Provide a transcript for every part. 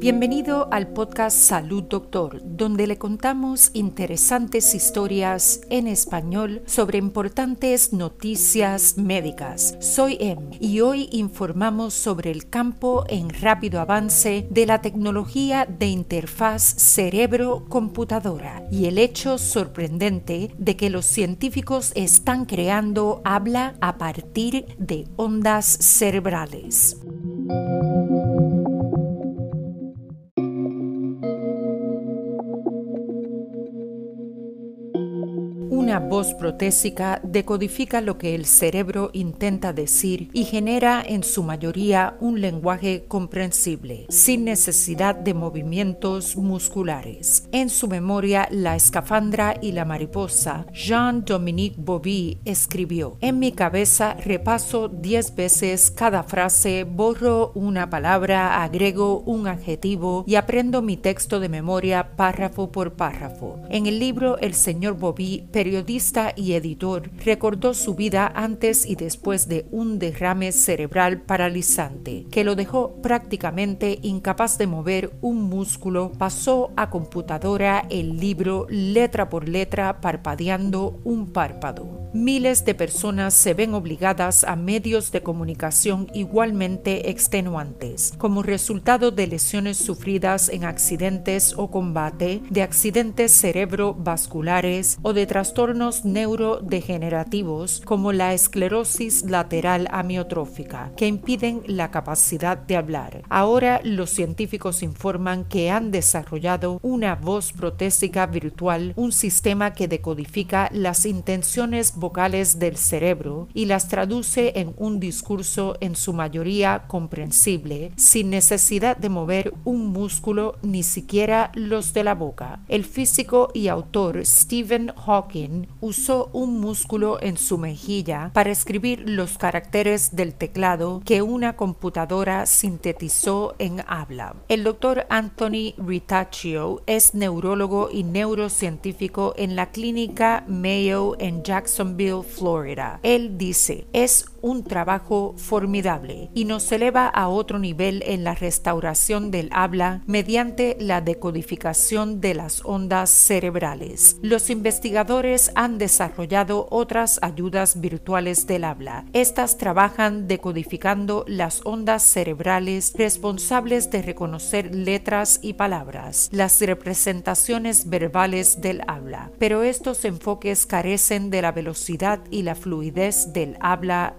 Bienvenido al podcast Salud Doctor, donde le contamos interesantes historias en español sobre importantes noticias médicas. Soy Em y hoy informamos sobre el campo en rápido avance de la tecnología de interfaz cerebro-computadora y el hecho sorprendente de que los científicos están creando habla a partir de ondas cerebrales. Una voz protésica decodifica lo que el cerebro intenta decir y genera en su mayoría un lenguaje comprensible, sin necesidad de movimientos musculares. En su memoria La escafandra y la mariposa, Jean-Dominique Bobby escribió, En mi cabeza repaso diez veces cada frase, borro una palabra, agrego un adjetivo y aprendo mi texto de memoria párrafo por párrafo. En el libro El señor Bobby, periodista periodista y editor, recordó su vida antes y después de un derrame cerebral paralizante que lo dejó prácticamente incapaz de mover un músculo, pasó a computadora el libro letra por letra parpadeando un párpado miles de personas se ven obligadas a medios de comunicación igualmente extenuantes, como resultado de lesiones sufridas en accidentes o combate, de accidentes cerebrovasculares o de trastornos neurodegenerativos como la esclerosis lateral amiotrófica, que impiden la capacidad de hablar. Ahora los científicos informan que han desarrollado una voz protésica virtual, un sistema que decodifica las intenciones vocales del cerebro y las traduce en un discurso en su mayoría comprensible, sin necesidad de mover un músculo ni siquiera los de la boca. El físico y autor Stephen Hawking usó un músculo en su mejilla para escribir los caracteres del teclado que una computadora sintetizó en habla. El doctor Anthony Ritaccio es neurólogo y neurocientífico en la clínica Mayo en Jackson Florida. Él dice, es un trabajo formidable y nos eleva a otro nivel en la restauración del habla mediante la decodificación de las ondas cerebrales. Los investigadores han desarrollado otras ayudas virtuales del habla. Estas trabajan decodificando las ondas cerebrales responsables de reconocer letras y palabras, las representaciones verbales del habla. Pero estos enfoques carecen de la velocidad y la fluidez del habla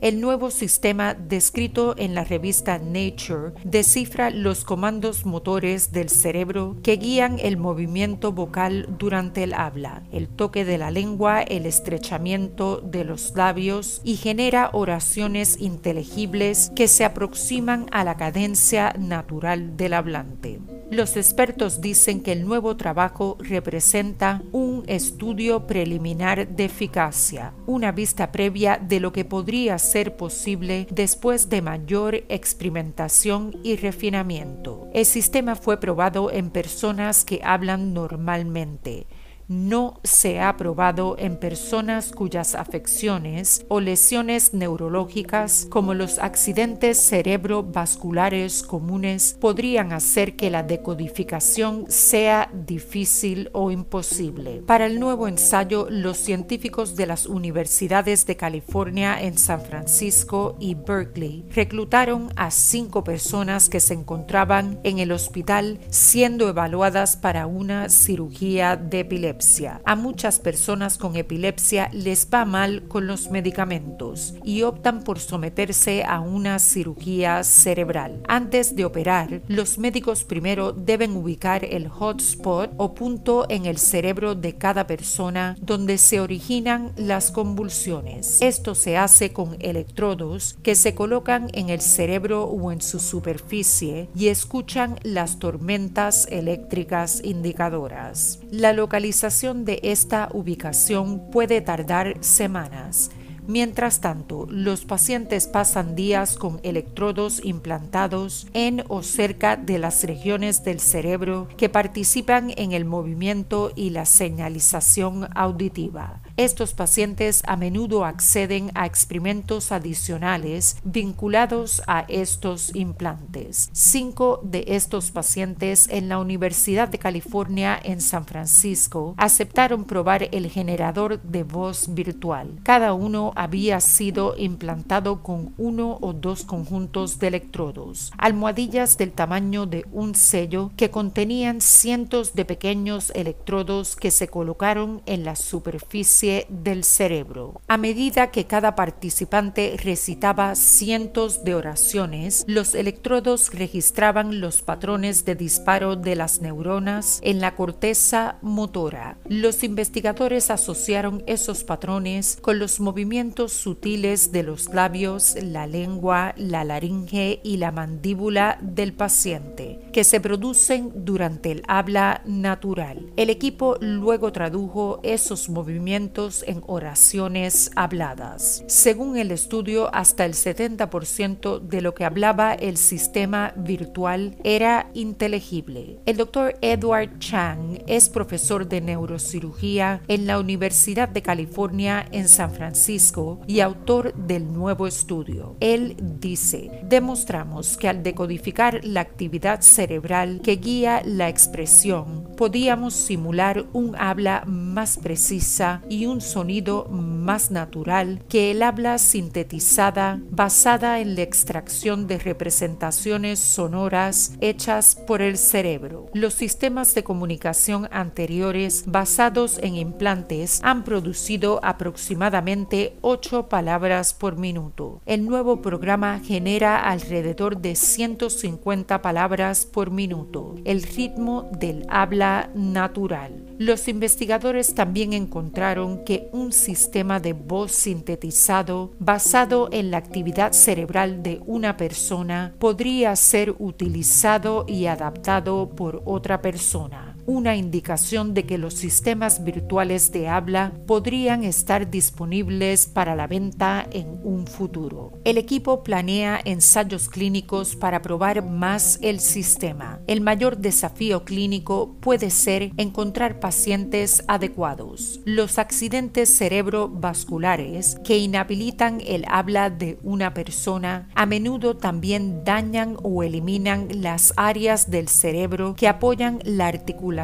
El nuevo sistema descrito en la revista Nature descifra los comandos motores del cerebro que guían el movimiento vocal durante el habla, el toque de la lengua, el estrechamiento de los labios y genera oraciones inteligibles que se aproximan a la cadencia natural del hablante. Los expertos dicen que el nuevo trabajo representa un estudio preliminar de eficacia, una vista previa de lo que podría ser posible después de mayor experimentación y refinamiento. El sistema fue probado en personas que hablan normalmente no se ha probado en personas cuyas afecciones o lesiones neurológicas como los accidentes cerebrovasculares comunes podrían hacer que la decodificación sea difícil o imposible. Para el nuevo ensayo, los científicos de las universidades de California en San Francisco y Berkeley reclutaron a cinco personas que se encontraban en el hospital siendo evaluadas para una cirugía de epilepsia a muchas personas con epilepsia les va mal con los medicamentos y optan por someterse a una cirugía cerebral. Antes de operar, los médicos primero deben ubicar el hotspot o punto en el cerebro de cada persona donde se originan las convulsiones. Esto se hace con electrodos que se colocan en el cerebro o en su superficie y escuchan las tormentas eléctricas indicadoras. La localización de esta ubicación puede tardar semanas. Mientras tanto, los pacientes pasan días con electrodos implantados en o cerca de las regiones del cerebro que participan en el movimiento y la señalización auditiva. Estos pacientes a menudo acceden a experimentos adicionales vinculados a estos implantes. Cinco de estos pacientes en la Universidad de California en San Francisco aceptaron probar el generador de voz virtual. Cada uno había sido implantado con uno o dos conjuntos de electrodos, almohadillas del tamaño de un sello que contenían cientos de pequeños electrodos que se colocaron en la superficie del cerebro. A medida que cada participante recitaba cientos de oraciones, los electrodos registraban los patrones de disparo de las neuronas en la corteza motora. Los investigadores asociaron esos patrones con los movimientos sutiles de los labios, la lengua, la laringe y la mandíbula del paciente, que se producen durante el habla natural. El equipo luego tradujo esos movimientos en oraciones habladas. Según el estudio, hasta el 70% de lo que hablaba el sistema virtual era inteligible. El doctor Edward Chang es profesor de neurocirugía en la Universidad de California en San Francisco y autor del nuevo estudio. Él dice, demostramos que al decodificar la actividad cerebral que guía la expresión, podíamos simular un habla más precisa y un sonido más natural que el habla sintetizada basada en la extracción de representaciones sonoras hechas por el cerebro. Los sistemas de comunicación anteriores basados en implantes han producido aproximadamente 8 palabras por minuto. El nuevo programa genera alrededor de 150 palabras por minuto, el ritmo del habla natural. Los investigadores también encontraron que un sistema de voz sintetizado basado en la actividad cerebral de una persona podría ser utilizado y adaptado por otra persona una indicación de que los sistemas virtuales de habla podrían estar disponibles para la venta en un futuro. El equipo planea ensayos clínicos para probar más el sistema. El mayor desafío clínico puede ser encontrar pacientes adecuados. Los accidentes cerebrovasculares que inhabilitan el habla de una persona a menudo también dañan o eliminan las áreas del cerebro que apoyan la articulación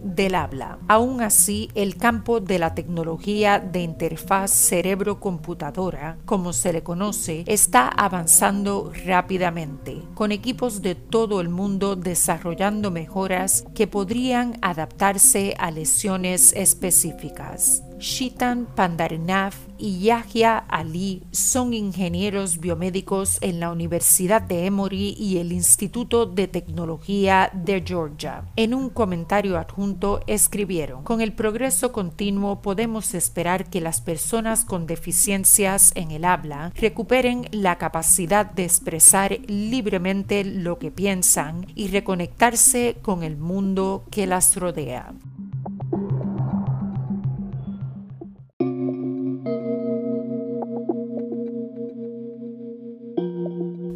del habla. Aún así, el campo de la tecnología de interfaz cerebro-computadora, como se le conoce, está avanzando rápidamente, con equipos de todo el mundo desarrollando mejoras que podrían adaptarse a lesiones específicas. Shitan Pandarinath y Yahya Ali son ingenieros biomédicos en la Universidad de Emory y el Instituto de Tecnología de Georgia. En un comentario adjunto escribieron, con el progreso continuo podemos esperar que las personas con deficiencias en el habla recuperen la capacidad de expresar libremente lo que piensan y reconectarse con el mundo que las rodea.